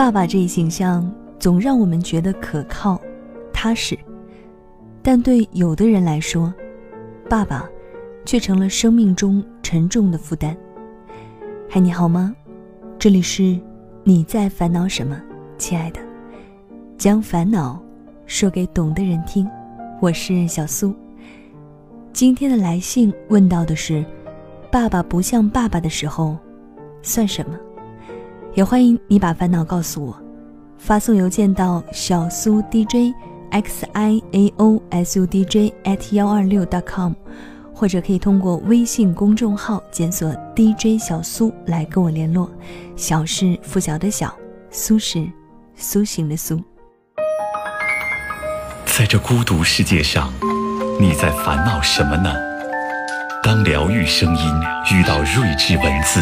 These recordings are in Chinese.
爸爸这一形象总让我们觉得可靠、踏实，但对有的人来说，爸爸却成了生命中沉重的负担。嗨，你好吗？这里是你在烦恼什么，亲爱的，将烦恼说给懂的人听。我是小苏。今天的来信问到的是：爸爸不像爸爸的时候，算什么？也欢迎你把烦恼告诉我，发送邮件到小苏 DJ X I A O S U D J at 幺二六 dot com，或者可以通过微信公众号检索 DJ 小苏来跟我联络。小是拂晓的小，苏是苏醒的苏。在这孤独世界上，你在烦恼什么呢？当疗愈声音遇到睿智文字，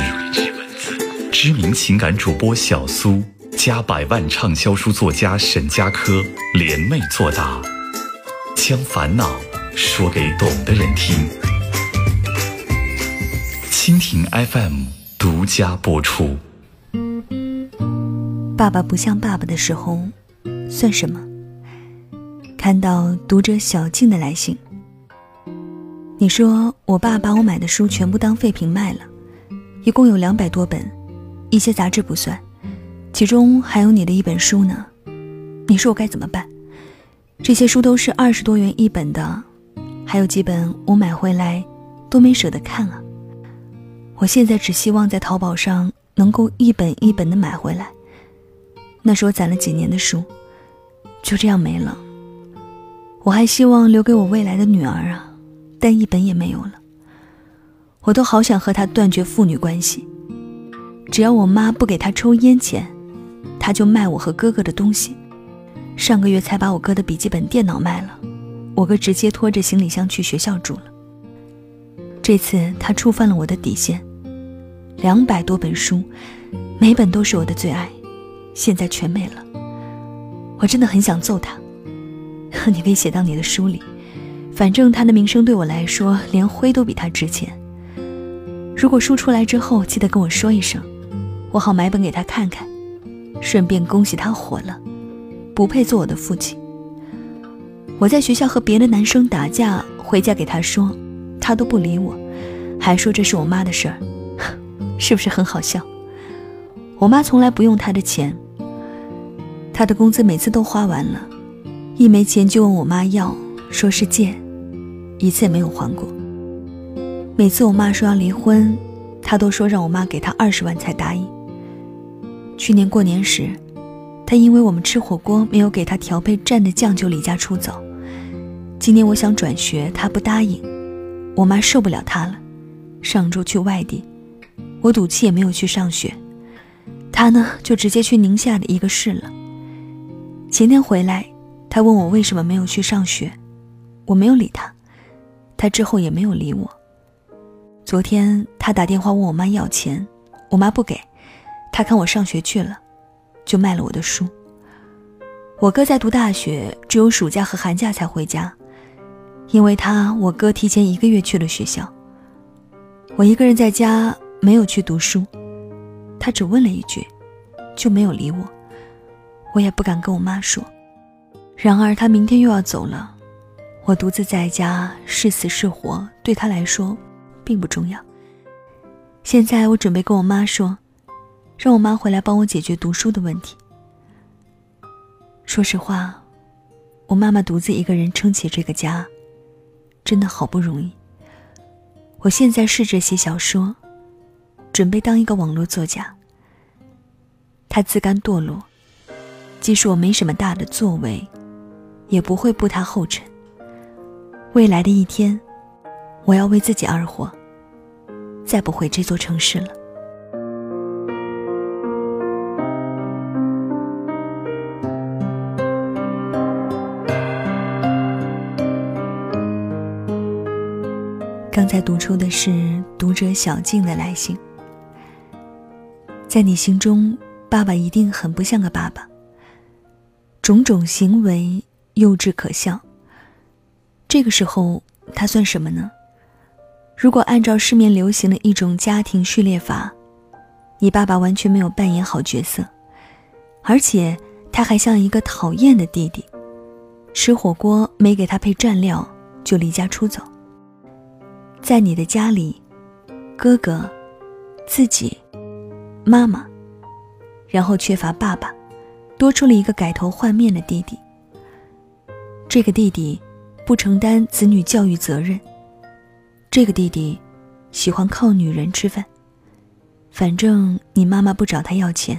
知名情感主播小苏加百万畅销书作家沈佳柯联袂作答，将烦恼说给懂的人听。蜻蜓 FM 独家播出。爸爸不像爸爸的时候，算什么？看到读者小静的来信，你说我爸把我买的书全部当废品卖了，一共有两百多本，一些杂志不算，其中还有你的一本书呢。你说我该怎么办？这些书都是二十多元一本的，还有几本我买回来都没舍得看啊。我现在只希望在淘宝上能够一本一本的买回来，那是我攒了几年的书，就这样没了。我还希望留给我未来的女儿啊，但一本也没有了。我都好想和她断绝父女关系。只要我妈不给他抽烟钱，他就卖我和哥哥的东西。上个月才把我哥的笔记本电脑卖了，我哥直接拖着行李箱去学校住了。这次他触犯了我的底线，两百多本书，每本都是我的最爱，现在全没了。我真的很想揍他。你可以写到你的书里，反正他的名声对我来说，连灰都比他值钱。如果书出来之后，记得跟我说一声，我好买本给他看看，顺便恭喜他火了，不配做我的父亲。我在学校和别的男生打架，回家给他说，他都不理我，还说这是我妈的事儿，是不是很好笑？我妈从来不用他的钱，他的工资每次都花完了。一没钱就问我妈要，说是借，一次也没有还过。每次我妈说要离婚，他都说让我妈给他二十万才答应。去年过年时，他因为我们吃火锅没有给他调配蘸的酱就离家出走。今年我想转学，他不答应，我妈受不了他了，上周去外地，我赌气也没有去上学，他呢就直接去宁夏的一个市了。前天回来。他问我为什么没有去上学，我没有理他，他之后也没有理我。昨天他打电话问我妈要钱，我妈不给，他看我上学去了，就卖了我的书。我哥在读大学，只有暑假和寒假才回家，因为他我哥提前一个月去了学校。我一个人在家没有去读书，他只问了一句，就没有理我，我也不敢跟我妈说。然而他明天又要走了，我独自在家是死是活，对他来说并不重要。现在我准备跟我妈说，让我妈回来帮我解决读书的问题。说实话，我妈妈独自一个人撑起这个家，真的好不容易。我现在试着写小说，准备当一个网络作家。她自甘堕落，即使我没什么大的作为。也不会步她后尘。未来的一天，我要为自己而活，再不回这座城市了。刚才读出的是读者小静的来信。在你心中，爸爸一定很不像个爸爸，种种行为。幼稚可笑。这个时候，他算什么呢？如果按照市面流行的一种家庭序列法，你爸爸完全没有扮演好角色，而且他还像一个讨厌的弟弟，吃火锅没给他配蘸料就离家出走。在你的家里，哥哥、自己、妈妈，然后缺乏爸爸，多出了一个改头换面的弟弟。这个弟弟不承担子女教育责任，这个弟弟喜欢靠女人吃饭。反正你妈妈不找他要钱，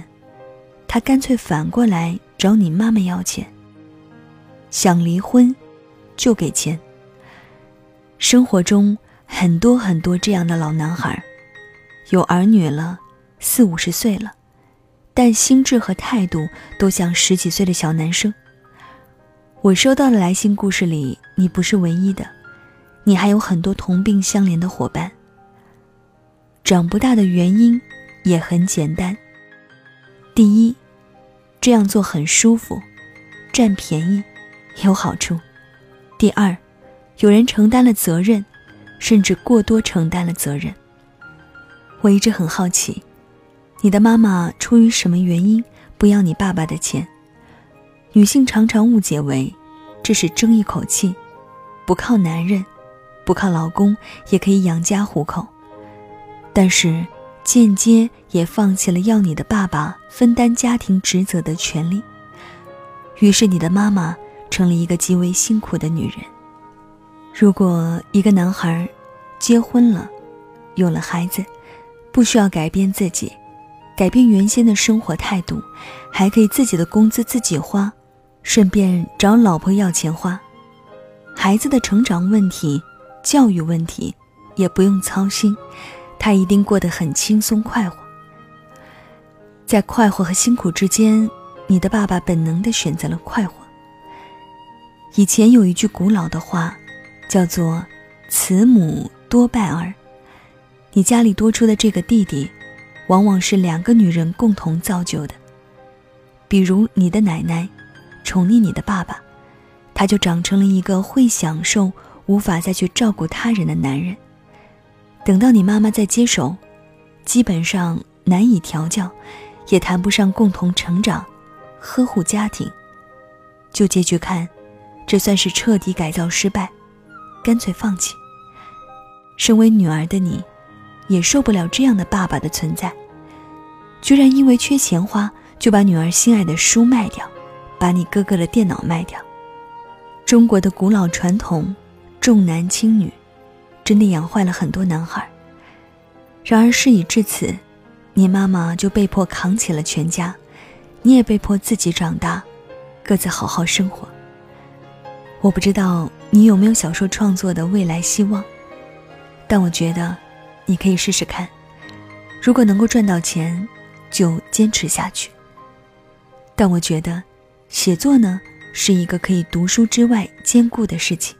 他干脆反过来找你妈妈要钱。想离婚，就给钱。生活中很多很多这样的老男孩，有儿女了，四五十岁了，但心智和态度都像十几岁的小男生。我收到的来信故事里，你不是唯一的，你还有很多同病相怜的伙伴。长不大的原因也很简单。第一，这样做很舒服，占便宜，有好处。第二，有人承担了责任，甚至过多承担了责任。我一直很好奇，你的妈妈出于什么原因不要你爸爸的钱？女性常常误解为，这是争一口气，不靠男人，不靠老公也可以养家糊口，但是间接也放弃了要你的爸爸分担家庭职责的权利。于是你的妈妈成了一个极为辛苦的女人。如果一个男孩结婚了，有了孩子，不需要改变自己，改变原先的生活态度，还可以自己的工资自己花。顺便找老婆要钱花，孩子的成长问题、教育问题也不用操心，他一定过得很轻松快活。在快活和辛苦之间，你的爸爸本能的选择了快活。以前有一句古老的话，叫做“慈母多败儿”，你家里多出的这个弟弟，往往是两个女人共同造就的，比如你的奶奶。宠溺你的爸爸，他就长成了一个会享受、无法再去照顾他人的男人。等到你妈妈再接手，基本上难以调教，也谈不上共同成长、呵护家庭。就结局看，这算是彻底改造失败，干脆放弃。身为女儿的你，也受不了这样的爸爸的存在，居然因为缺钱花，就把女儿心爱的书卖掉。把你哥哥的电脑卖掉。中国的古老传统，重男轻女，真的养坏了很多男孩。然而事已至此，你妈妈就被迫扛起了全家，你也被迫自己长大，各自好好生活。我不知道你有没有小说创作的未来希望，但我觉得你可以试试看。如果能够赚到钱，就坚持下去。但我觉得。写作呢，是一个可以读书之外兼顾的事情，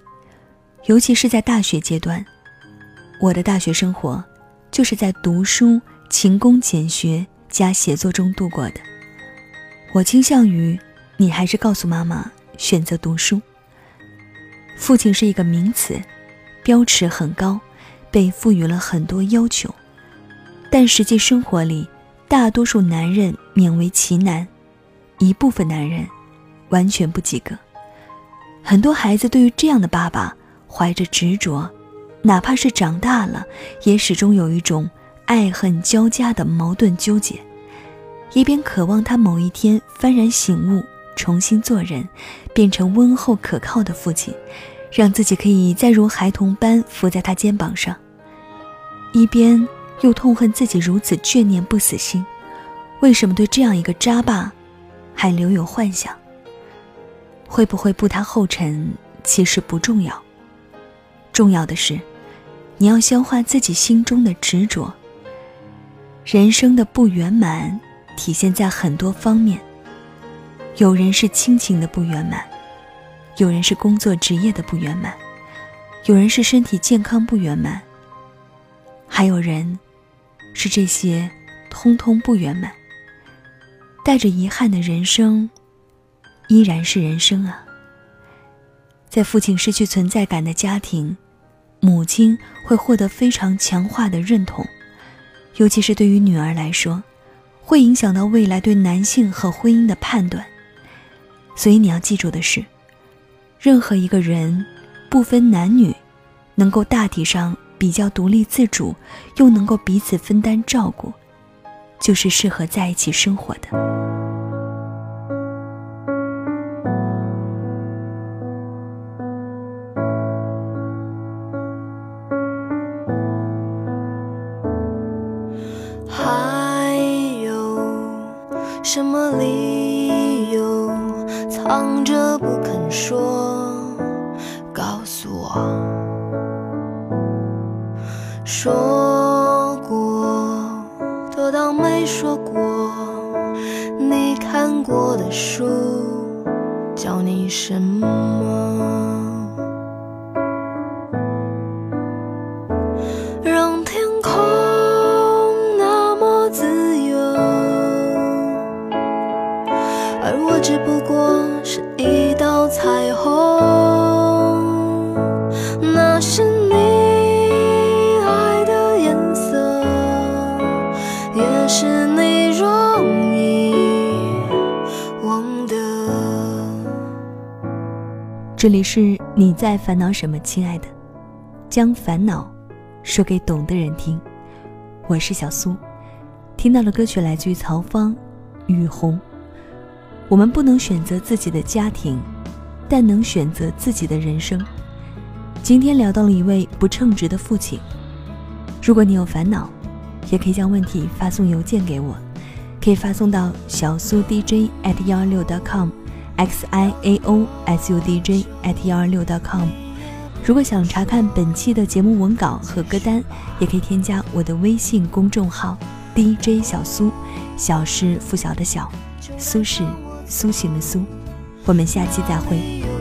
尤其是在大学阶段。我的大学生活，就是在读书、勤工俭学加写作中度过的。我倾向于，你还是告诉妈妈选择读书。父亲是一个名词，标尺很高，被赋予了很多要求，但实际生活里，大多数男人勉为其难，一部分男人。完全不及格。很多孩子对于这样的爸爸怀着执着，哪怕是长大了，也始终有一种爱恨交加的矛盾纠结。一边渴望他某一天幡然醒悟，重新做人，变成温厚可靠的父亲，让自己可以再如孩童般伏在他肩膀上；一边又痛恨自己如此眷念不死心，为什么对这样一个渣爸还留有幻想？会不会步他后尘，其实不重要。重要的是，你要消化自己心中的执着。人生的不圆满，体现在很多方面。有人是亲情的不圆满，有人是工作职业的不圆满，有人是身体健康不圆满，还有人，是这些通通不圆满。带着遗憾的人生。依然是人生啊。在父亲失去存在感的家庭，母亲会获得非常强化的认同，尤其是对于女儿来说，会影响到未来对男性和婚姻的判断。所以你要记住的是，任何一个人，不分男女，能够大体上比较独立自主，又能够彼此分担照顾，就是适合在一起生活的。还有什么理由藏着不肯说？告诉我。说过都当没说过。你看过的书叫你什么？这里是你在烦恼什么，亲爱的，将烦恼说给懂的人听。我是小苏，听到的歌曲来自于曹芳，《雨虹》。我们不能选择自己的家庭，但能选择自己的人生。今天聊到了一位不称职的父亲。如果你有烦恼，也可以将问题发送邮件给我，可以发送到小苏 DJ at 幺二六 .com。XIAOSUDJ at 126.com。如果想查看本期的节目文稿和歌单，也可以添加我的微信公众号 DJ 小苏。小是拂晓的晓，苏是苏醒的苏。我们下期再会。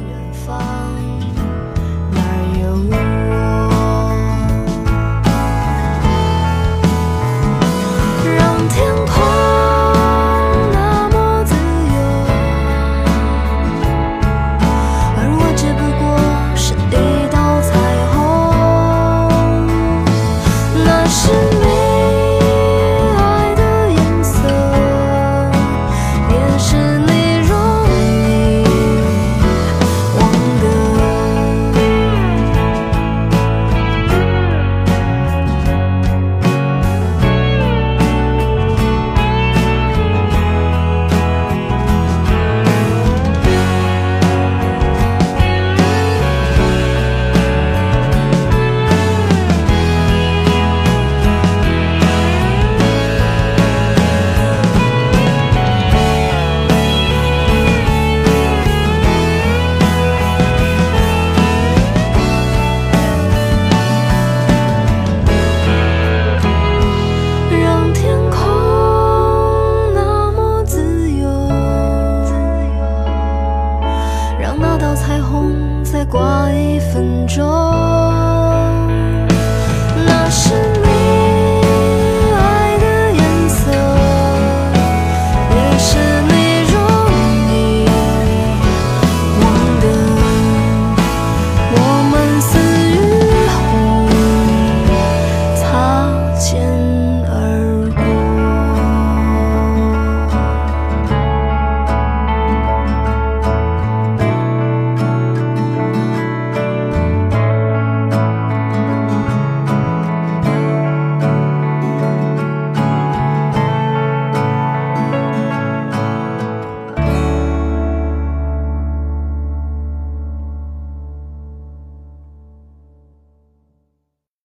分钟。